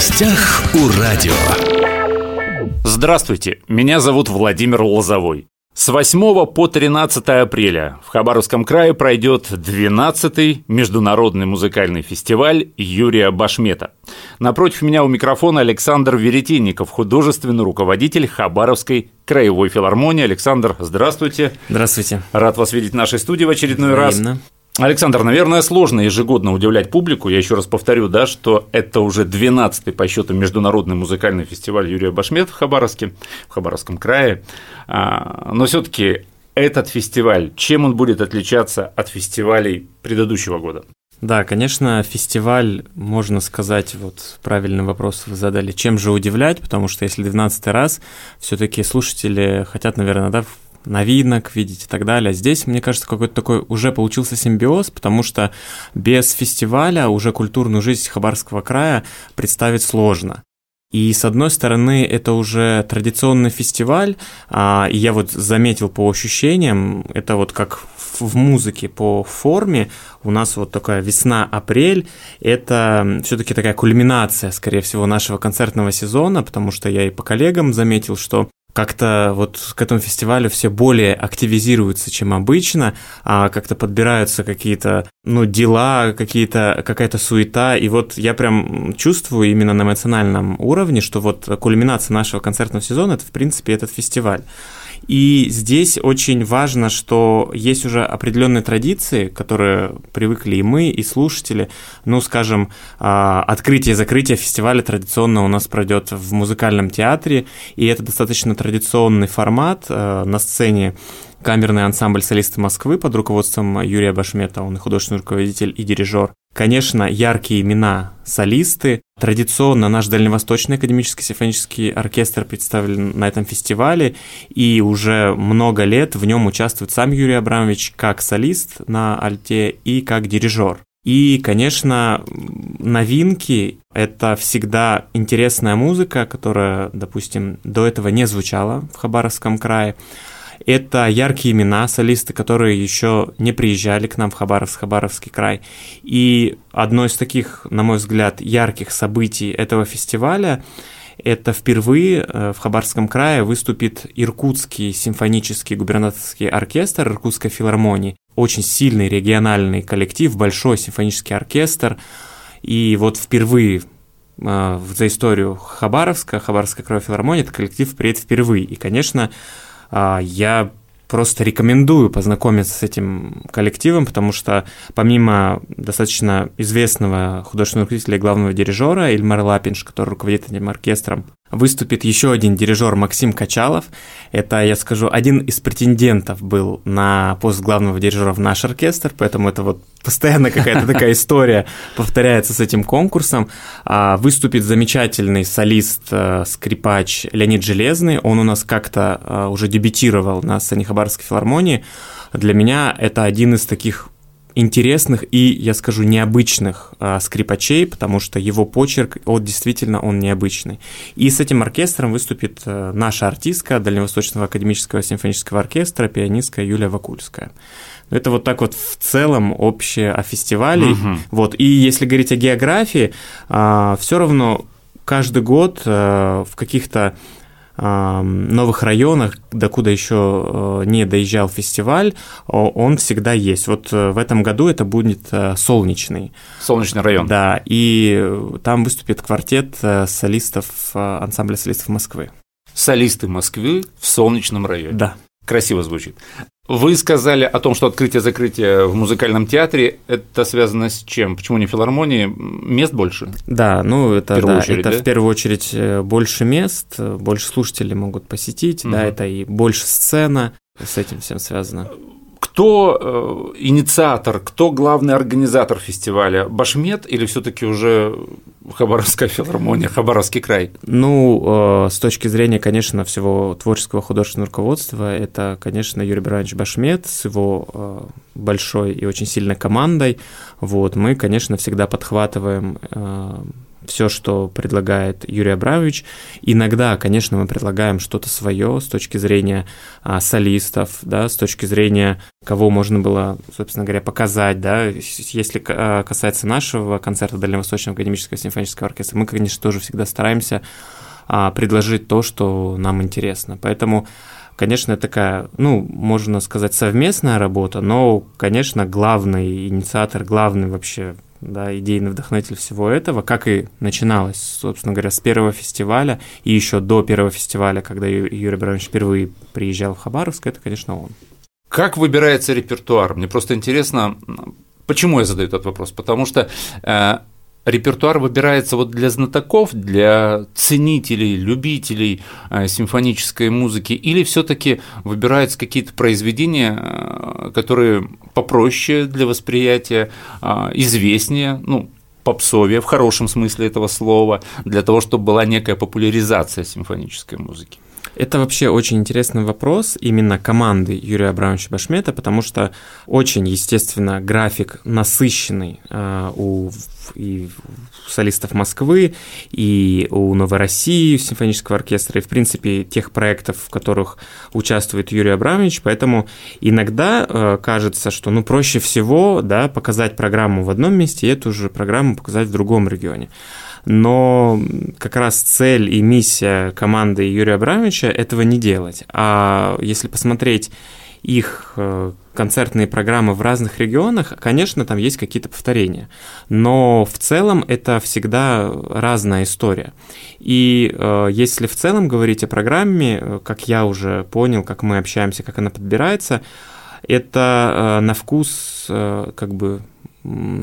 гостях у радио. Здравствуйте, меня зовут Владимир Лозовой. С 8 по 13 апреля в Хабаровском крае пройдет 12-й международный музыкальный фестиваль Юрия Башмета. Напротив меня у микрофона Александр Веретенников, художественный руководитель Хабаровской краевой филармонии. Александр, здравствуйте. Здравствуйте. Рад вас видеть в нашей студии в очередной Взаимно. раз. Александр, наверное, сложно ежегодно удивлять публику. Я еще раз повторю, да, что это уже 12-й по счету международный музыкальный фестиваль Юрия Башмет в Хабаровске, в Хабаровском крае. А, но все-таки этот фестиваль, чем он будет отличаться от фестивалей предыдущего года? Да, конечно, фестиваль, можно сказать, вот правильный вопрос вы задали, чем же удивлять, потому что если 12 раз, все таки слушатели хотят, наверное, да, новинок видеть и так далее. Здесь, мне кажется, какой-то такой уже получился симбиоз, потому что без фестиваля уже культурную жизнь Хабарского края представить сложно. И с одной стороны, это уже традиционный фестиваль, а, и я вот заметил по ощущениям, это вот как в музыке по форме, у нас вот такая весна-апрель, это все-таки такая кульминация, скорее всего, нашего концертного сезона, потому что я и по коллегам заметил, что как-то вот к этому фестивалю все более активизируются, чем обычно, а как-то подбираются какие-то, ну, дела, какие-то, какая-то суета, и вот я прям чувствую именно на эмоциональном уровне, что вот кульминация нашего концертного сезона – это, в принципе, этот фестиваль. И здесь очень важно, что есть уже определенные традиции, которые привыкли и мы, и слушатели. Ну, скажем, а, открытие и закрытие фестиваля традиционно у нас пройдет в музыкальном театре, и это достаточно традиционный формат а, на сцене камерный ансамбль солисты Москвы под руководством Юрия Башмета, он и художественный руководитель и дирижер. Конечно, яркие имена солисты. Традиционно наш Дальневосточный академический симфонический оркестр представлен на этом фестивале, и уже много лет в нем участвует сам Юрий Абрамович как солист на альте и как дирижер. И, конечно, новинки — это всегда интересная музыка, которая, допустим, до этого не звучала в Хабаровском крае. Это яркие имена, солисты, которые еще не приезжали к нам в Хабаровск, Хабаровский край. И одно из таких, на мой взгляд, ярких событий этого фестиваля это впервые э, в Хабаровском крае выступит Иркутский симфонический губернаторский оркестр Иркутской филармонии. Очень сильный региональный коллектив, большой симфонический оркестр. И вот впервые э, за историю Хабаровска, Хабаровская краевая филармония, этот коллектив приедет впервые. И, конечно, я просто рекомендую познакомиться с этим коллективом, потому что помимо достаточно известного художественного руководителя и главного дирижера Ильмар Лапинш, который руководит этим оркестром, выступит еще один дирижер Максим Качалов. Это, я скажу, один из претендентов был на пост главного дирижера в наш оркестр, поэтому это вот постоянно какая-то такая история повторяется с этим конкурсом. А, выступит замечательный солист, э, скрипач Леонид Железный. Он у нас как-то э, уже дебютировал на сцене Хабаровской филармонии. Для меня это один из таких интересных и, я скажу, необычных а, скрипачей, потому что его почерк, вот действительно он необычный. И с этим оркестром выступит а, наша артистка Дальневосточного академического симфонического оркестра, пианистка Юлия Вакульская. Это вот так вот в целом общее о фестивале. Угу. Вот. И если говорить о географии, а, все равно каждый год а, в каких-то новых районах, докуда еще э, не доезжал фестиваль, он всегда есть. Вот э, в этом году это будет э, Солнечный. Солнечный район. Да, и там выступит квартет солистов ансамбля солистов Москвы. Солисты Москвы в Солнечном районе. Да. Красиво звучит. Вы сказали о том, что открытие-закрытие в музыкальном театре это связано с чем? Почему не филармонии? Мест больше? Да, ну это, в первую, да, очередь, это да? в первую очередь э, больше мест, больше слушателей могут посетить, угу. да, это и больше сцена, с этим всем связано. Кто э, инициатор, кто главный организатор фестиваля? Башмет или все-таки уже Хабаровская филармония, Хабаровский край? Ну, э, с точки зрения, конечно, всего творческого художественного руководства, это, конечно, Юрий Баранович Башмет с его э, большой и очень сильной командой. Вот, мы, конечно, всегда подхватываем все, что предлагает Юрий Абрамович. Иногда, конечно, мы предлагаем что-то свое с точки зрения а, солистов, да, с точки зрения кого можно было, собственно говоря, показать, да, если а, касается нашего концерта Дальневосточного академического симфонического оркестра, мы, конечно, тоже всегда стараемся а, предложить то, что нам интересно. Поэтому конечно, такая, ну, можно сказать, совместная работа, но, конечно, главный инициатор, главный вообще да, идейный вдохновитель всего этого, как и начиналось, собственно говоря, с первого фестиваля и еще до первого фестиваля, когда Юрий Абрамович впервые приезжал в Хабаровск, это, конечно, он. Как выбирается репертуар? Мне просто интересно, почему я задаю этот вопрос? Потому что э, репертуар выбирается вот для знатоков, для ценителей, любителей э, симфонической музыки, или все-таки выбираются какие-то произведения, э, которые попроще для восприятия, э, известнее, ну, попсовее в хорошем смысле этого слова, для того, чтобы была некая популяризация симфонической музыки? Это вообще очень интересный вопрос именно команды Юрия Абрамовича Башмета, потому что очень, естественно, график насыщенный э, у и солистов Москвы, и у Новой России симфонического оркестра, и, в принципе, тех проектов, в которых участвует Юрий Абрамович, поэтому иногда э, кажется, что ну, проще всего да, показать программу в одном месте и эту же программу показать в другом регионе но как раз цель и миссия команды Юрия Абрамовича этого не делать. А если посмотреть их э, концертные программы в разных регионах, конечно, там есть какие-то повторения, но в целом это всегда разная история. И э, если в целом говорить о программе, э, как я уже понял, как мы общаемся, как она подбирается, это на вкус как бы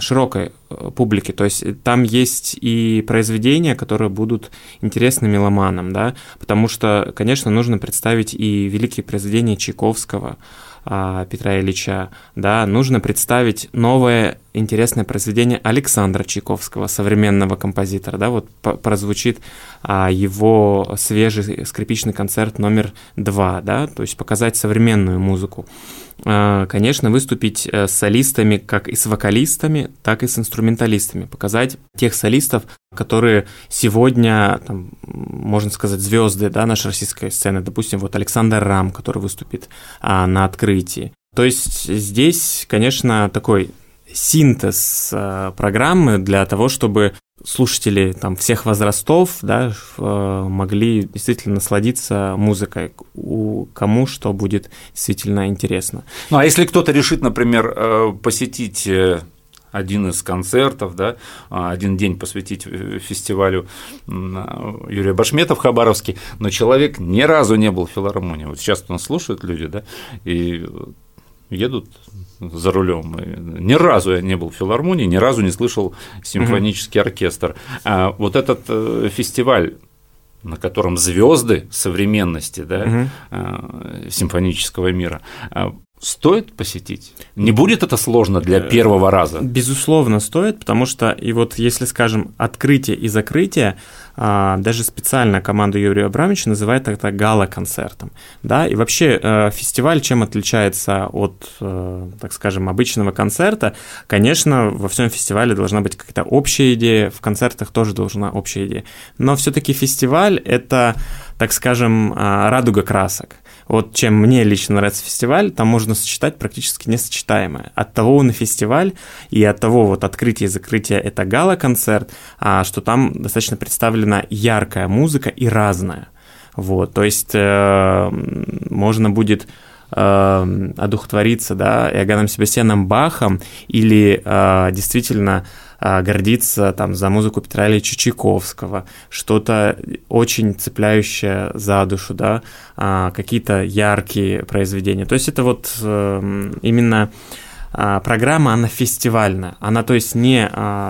широкой э, публике. То есть э, там есть и произведения, которые будут интересны меломанам, да, потому что, конечно, нужно представить и великие произведения Чайковского, а, Петра Ильича, да, нужно представить новое интересное произведение Александра Чайковского, современного композитора, да, вот прозвучит а, его свежий скрипичный концерт номер два, да, то есть показать современную музыку. А, конечно, выступить э, с солистами, как и с вокалистами, так и с инструменталистами, показать тех солистов, которые сегодня, там, можно сказать, звезды да, нашей российской сцены. Допустим, вот Александр Рам, который выступит а, на открытии. То есть здесь, конечно, такой синтез а, программы для того, чтобы слушатели там всех возрастов да, э, могли действительно насладиться музыкой, у кому что будет действительно интересно. Ну а если кто-то решит, например, э, посетить э, один из концертов, да, а, один день посвятить фестивалю Юрия Башмета в Хабаровске, но человек ни разу не был в филармонии. Вот сейчас нас слушают люди, да, и едут за рулем. Ни разу я не был в филармонии, ни разу не слышал симфонический оркестр. А вот этот э, фестиваль на котором звезды современности да, угу. симфонического мира. Стоит посетить? Не будет это сложно для э, первого раза? Безусловно, стоит, потому что, и вот если, скажем, открытие и закрытие, а, даже специально команда Юрия Абрамовича называет это гала-концертом. Да? И вообще э, фестиваль чем отличается от, э, так скажем, обычного концерта? Конечно, во всем фестивале должна быть какая-то общая идея, в концертах тоже должна общая идея. Но все-таки фестиваль – это, так скажем, а, радуга красок. Вот чем мне лично нравится фестиваль, там можно сочетать практически несочетаемое. От того на фестиваль и от того вот открытие и закрытие это гала-концерт, а что там достаточно представлена яркая музыка и разная. Вот, то есть э, можно будет э, одухотвориться, да, Иоганном Себастьяном Бахом или э, действительно гордиться там за музыку Петра Ильича Чайковского, что-то очень цепляющее за душу, да, а, какие-то яркие произведения. То есть это вот эм, именно а, программа, она фестивальная. Она, то есть, не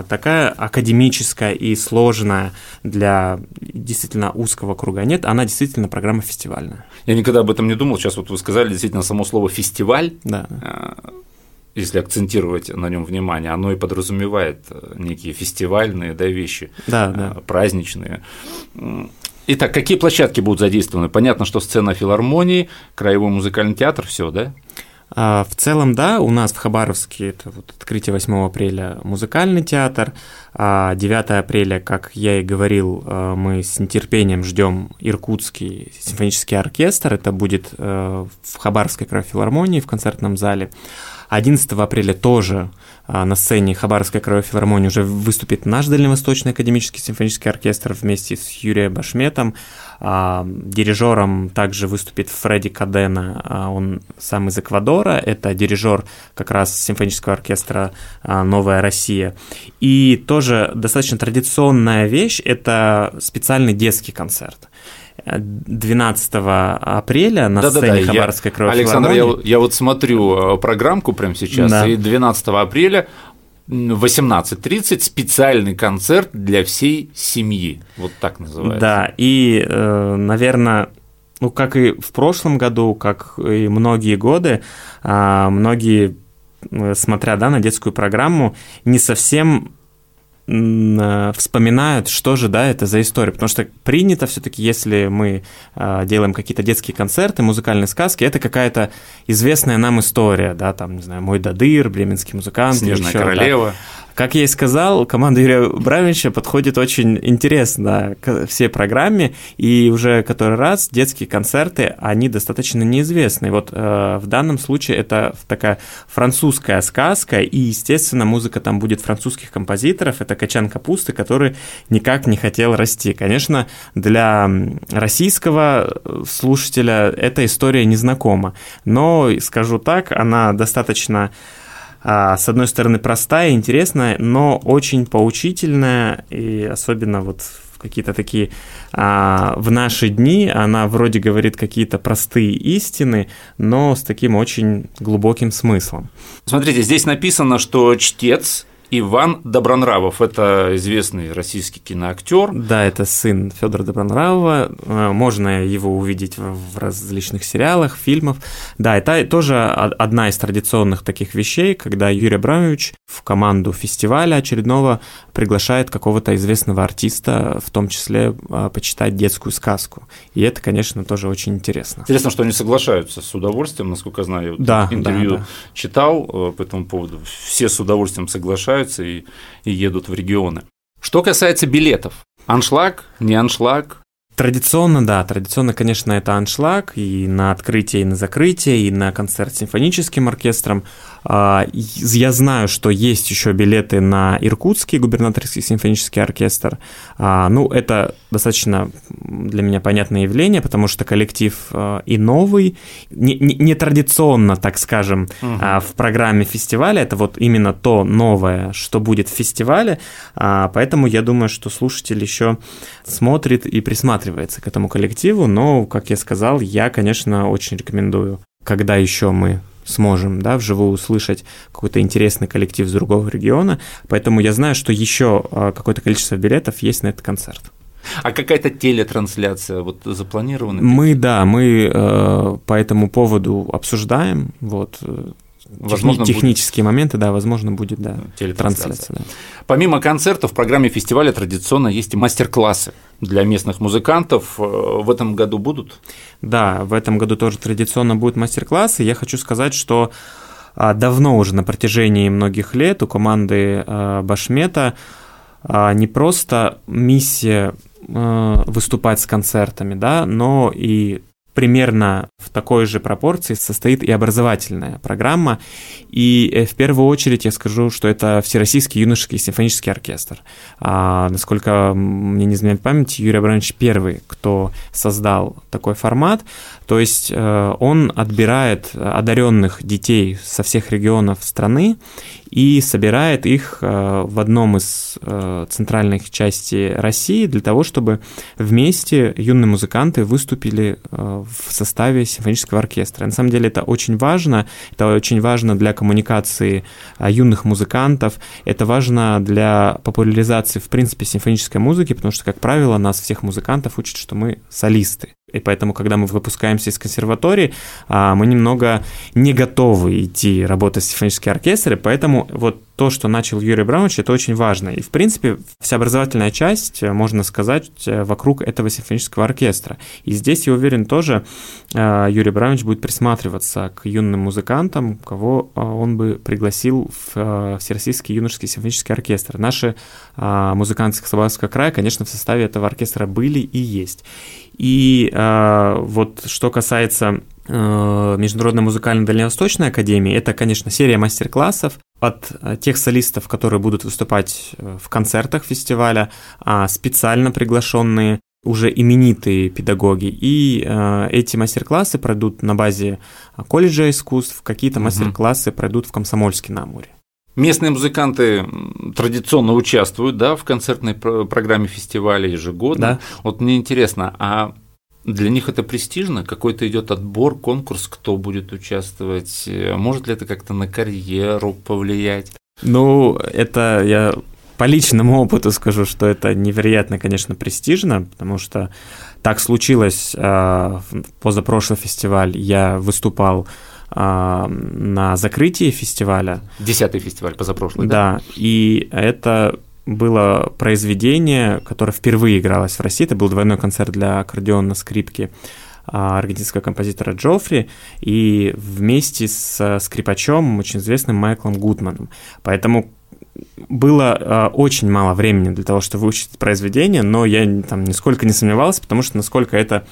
такая академическая и сложная для действительно узкого круга. Нет, она действительно программа фестивальная. Я никогда об этом не думал. Сейчас вот вы сказали действительно само слово фестиваль. Да если акцентировать на нем внимание, оно и подразумевает э, некие фестивальные да, вещи, да, да. Э, праздничные. Итак, какие площадки будут задействованы? Понятно, что сцена филармонии, краевой музыкальный театр, все, да? А, в целом, да, у нас в Хабаровске это вот открытие 8 апреля музыкальный театр, а 9 апреля, как я и говорил, а, мы с нетерпением ждем Иркутский симфонический оркестр, это будет а, в Хабаровской филармонии в концертном зале. 11 апреля тоже а, на сцене Хабаровской краевой филармонии уже выступит наш Дальневосточный академический симфонический оркестр вместе с Юрием Башметом. А, дирижером также выступит Фредди Кадена, а, он сам из Эквадора, это дирижер как раз симфонического оркестра «Новая Россия». И тоже достаточно традиционная вещь – это специальный детский концерт. 12 апреля на да, сцене да, да. Хабаровской кровавой Александр, я, я вот смотрю э, программку прямо сейчас, да. и 12 апреля 18.30 специальный концерт для всей семьи. Вот так называется. Да, и, э, наверное, ну, как и в прошлом году, как и многие годы, а, многие, смотря да, на детскую программу, не совсем вспоминают, что же, да, это за история. Потому что принято все-таки, если мы э, делаем какие-то детские концерты, музыкальные сказки, это какая-то известная нам история, да, там, не знаю, «Мой Дадыр», «Бременский музыкант». «Снежная еще, королева». Да. Как я и сказал, команда Юрия Бравича подходит очень интересно к всей программе, и уже который раз детские концерты, они достаточно неизвестны. Вот э, в данном случае это такая французская сказка, и, естественно, музыка там будет французских композиторов, это Качан Капусты, который никак не хотел расти. Конечно, для российского слушателя эта история незнакома, но, скажу так, она достаточно а, с одной стороны, простая, интересная, но очень поучительная, и особенно вот в какие-то такие а, в наши дни она вроде говорит какие-то простые истины, но с таким очень глубоким смыслом. Смотрите, здесь написано, что чтец Иван Добронравов. Это известный российский киноактер. Да, это сын Федора Добронравова. Э, можно его увидеть в различных сериалах, фильмах. Да, это тоже одна из традиционных таких вещей, когда Юрий Абрамович в команду фестиваля очередного приглашает какого-то известного артиста, в том числе э, почитать детскую сказку. И это, конечно, тоже очень интересно. Интересно, что они соглашаются с удовольствием, насколько я знаю. Да, интервью да, да. читал э, по этому поводу. Все с удовольствием соглашаются собираются и, и едут в регионы. Что касается билетов, аншлаг, не аншлаг, Традиционно, да, традиционно, конечно, это аншлаг и на открытие, и на закрытие, и на концерт с симфоническим оркестром. А, я знаю, что есть еще билеты на Иркутский губернаторский симфонический оркестр. А, ну, это достаточно для меня понятное явление, потому что коллектив а, и новый, нетрадиционно, не, не так скажем, угу. в программе фестиваля. Это вот именно то новое, что будет в фестивале. Поэтому я думаю, что слушатель еще смотрит и присматривается к этому коллективу. Но, как я сказал, я, конечно, очень рекомендую когда еще мы сможем да, вживую услышать какой-то интересный коллектив с другого региона. Поэтому я знаю, что еще а, какое-то количество билетов есть на этот концерт. А какая-то телетрансляция вот запланирована? Мы, да, мы э, по этому поводу обсуждаем. Вот, э, возможно, технические будет... моменты, да, возможно, будет, да, трансляция. Да. Помимо концертов, в программе фестиваля традиционно есть и мастер-классы для местных музыкантов. Э, в этом году будут? Да, в этом году тоже традиционно будут мастер-классы. Я хочу сказать, что а, давно уже на протяжении многих лет у команды а, Башмета а, не просто миссия выступать с концертами, да, но и примерно в такой же пропорции состоит и образовательная программа. И э, в первую очередь я скажу, что это Всероссийский юношеский симфонический оркестр. А, насколько мне не изменяет память, Юрий Абрамович первый, кто создал такой формат. То есть э, он отбирает одаренных детей со всех регионов страны и собирает их э, в одном из э, центральных частей России для того, чтобы вместе юные музыканты выступили в составе симфонического оркестра. На самом деле это очень важно, это очень важно для коммуникации юных музыкантов, это важно для популяризации, в принципе, симфонической музыки, потому что, как правило, нас всех музыкантов учат, что мы солисты. И поэтому, когда мы выпускаемся из консерватории, а, мы немного не готовы идти работать в симфонический оркестр, и поэтому вот то, что начал Юрий Абрамович, это очень важно. И, в принципе, вся образовательная часть, э, можно сказать, э, вокруг этого симфонического оркестра. И здесь, я уверен, тоже э, Юрий Абрамович будет присматриваться к юным музыкантам, кого он бы пригласил в Всероссийский юношеский симфонический оркестр. Наши музыканты Хабаровского края, конечно, в составе этого оркестра были и есть. И вот что касается Международной музыкальной дальневосточной академии, это, конечно, серия мастер-классов, от э, тех солистов, которые будут выступать э, в концертах фестиваля, а специально приглашенные уже именитые педагоги. И э, эти мастер-классы пройдут на базе колледжа искусств, какие-то угу. мастер-классы пройдут в Комсомольске на Амуре. Местные музыканты традиционно участвуют да, в концертной программе фестиваля ежегодно. Да. Вот мне интересно, а для них это престижно? Какой-то идет отбор, конкурс, кто будет участвовать? Может ли это как-то на карьеру повлиять? Ну, это я по личному опыту скажу, что это невероятно, конечно, престижно, потому что так случилось э, позапрошлый фестиваль. Я выступал э, на закрытии фестиваля. Десятый фестиваль позапрошлый, да? Да, и это было произведение, которое впервые игралось в России. Это был двойной концерт для аккордеона скрипки а, аргентинского композитора Джоффри и вместе с скрипачом, очень известным Майклом Гудманом. Поэтому было э, очень мало времени для того, чтобы выучить произведение, но я там нисколько не сомневался, потому что насколько это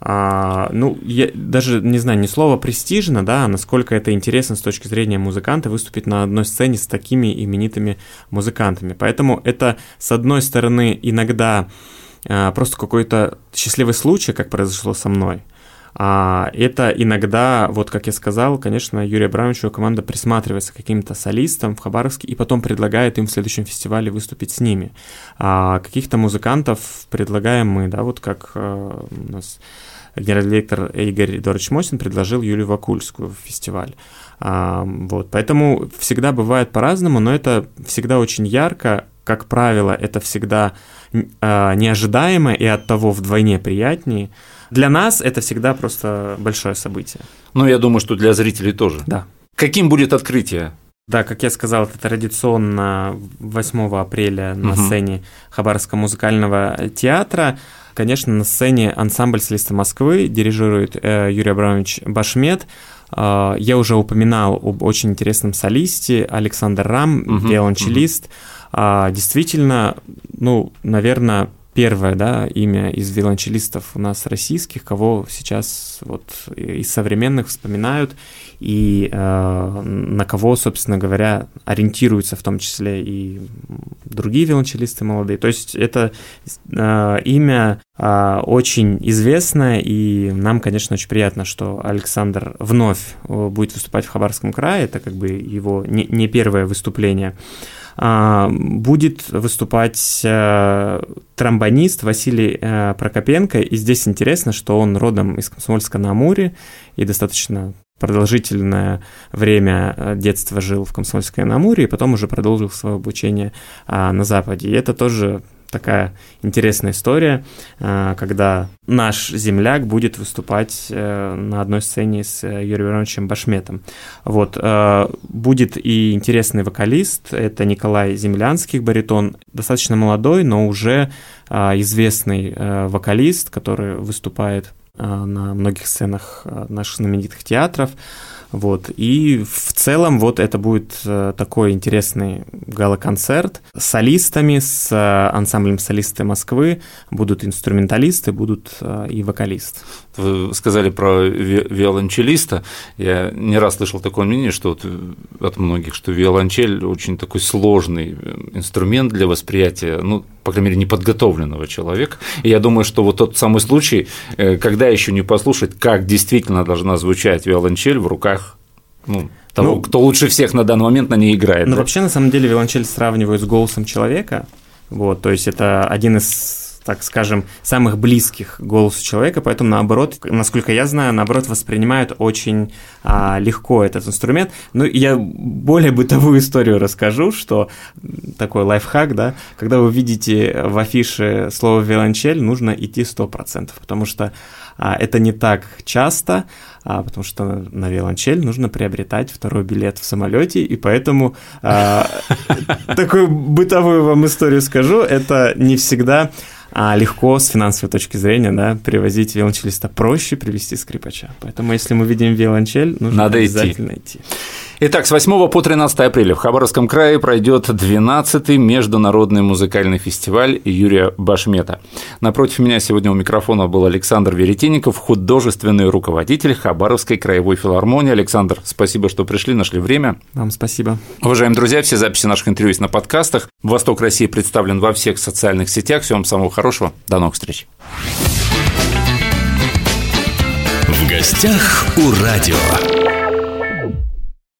а, ну, я даже не знаю, ни слова престижно, да, а насколько это интересно с точки зрения музыканта выступить на одной сцене с такими именитыми музыкантами. Поэтому это, с одной стороны, иногда а, просто какой-то счастливый случай, как произошло со мной, а это иногда, вот как я сказал, конечно, Юрий Абрамович и команда присматривается к каким-то солистам в Хабаровске и потом предлагает им в следующем фестивале выступить с ними. А каких-то музыкантов предлагаем мы, да, вот как а, у нас генеральный директор Игорь Эдуардович Мосин предложил Юлию Вакульскую в фестиваль. А, вот, поэтому всегда бывает по-разному, но это всегда очень ярко. Как правило, это всегда а, неожидаемо и от того вдвойне приятнее. Для нас это всегда просто большое событие. Ну, я думаю, что для зрителей тоже. Да. Каким будет открытие? Да, как я сказал, это традиционно 8 апреля на угу. сцене Хабаровского музыкального театра. Конечно, на сцене ансамбль солиста Москвы дирижирует э, Юрий Абрамович Башмет. Э, я уже упоминал об очень интересном солисте Александр Рам, угу, виолончелист. Угу. Действительно, ну, наверное, первое, да, имя из виолончелистов у нас российских, кого сейчас вот из современных вспоминают и э, на кого, собственно говоря, ориентируются в том числе и другие виолончелисты молодые. То есть это э, имя э, очень известное, и нам, конечно, очень приятно, что Александр вновь э, будет выступать в Хабаровском крае, это как бы его не, не первое выступление. А, будет выступать э, тромбонист Василий э, Прокопенко, и здесь интересно, что он родом из Комсомольска на Амуре и достаточно продолжительное время э, детства жил в Комсомольской на Амуре, и потом уже продолжил свое обучение а, на Западе. И это тоже такая интересная история, э, когда наш земляк будет выступать э, на одной сцене с Юрием Ивановичем Башметом. Вот. Будет и интересный вокалист, это Николай Землянский, баритон, достаточно молодой, но уже известный вокалист, который выступает Э, на многих сценах э, наших знаменитых театров. Вот. И в целом вот это будет э, такой интересный гала-концерт с солистами, с ансамблем солисты Москвы. Будут инструменталисты, будут и вокалист. Вы сказали про виолончелиста. Я не раз слышал такое мнение, что вот от многих, что виолончель очень такой сложный инструмент для восприятия, ну, по крайней мере, неподготовленного человека. И я думаю, что вот тот самый случай, э, когда еще не послушать, как действительно должна звучать виолончель в руках ну, того, ну, кто лучше всех на данный момент на ней играет. Ну, да? вообще, на самом деле, виолончель сравнивают с голосом человека. Вот, то есть это один из так скажем, самых близких голосу человека, поэтому наоборот, насколько я знаю, наоборот воспринимают очень а, легко этот инструмент. Ну, я более бытовую историю расскажу, что такой лайфхак, да, когда вы видите в афише слово «виолончель», нужно идти 100%, потому что это не так часто, а, потому что на виолончель нужно приобретать второй билет в самолете, и поэтому а, такую бытовую вам историю скажу, это не всегда а легко с финансовой точки зрения, да, привозить виолончелиста проще привести скрипача. Поэтому, если мы видим виолончель, нужно Надо обязательно идти. идти. Итак, с 8 по 13 апреля в Хабаровском крае пройдет 12-й международный музыкальный фестиваль Юрия Башмета. Напротив меня сегодня у микрофона был Александр Веретенников, художественный руководитель Хабаровской краевой филармонии. Александр, спасибо, что пришли, нашли время. Вам спасибо. Уважаемые друзья, все записи наших интервью есть на подкастах. «Восток России» представлен во всех социальных сетях. Всем самого хорошего. До новых встреч. В гостях у радио.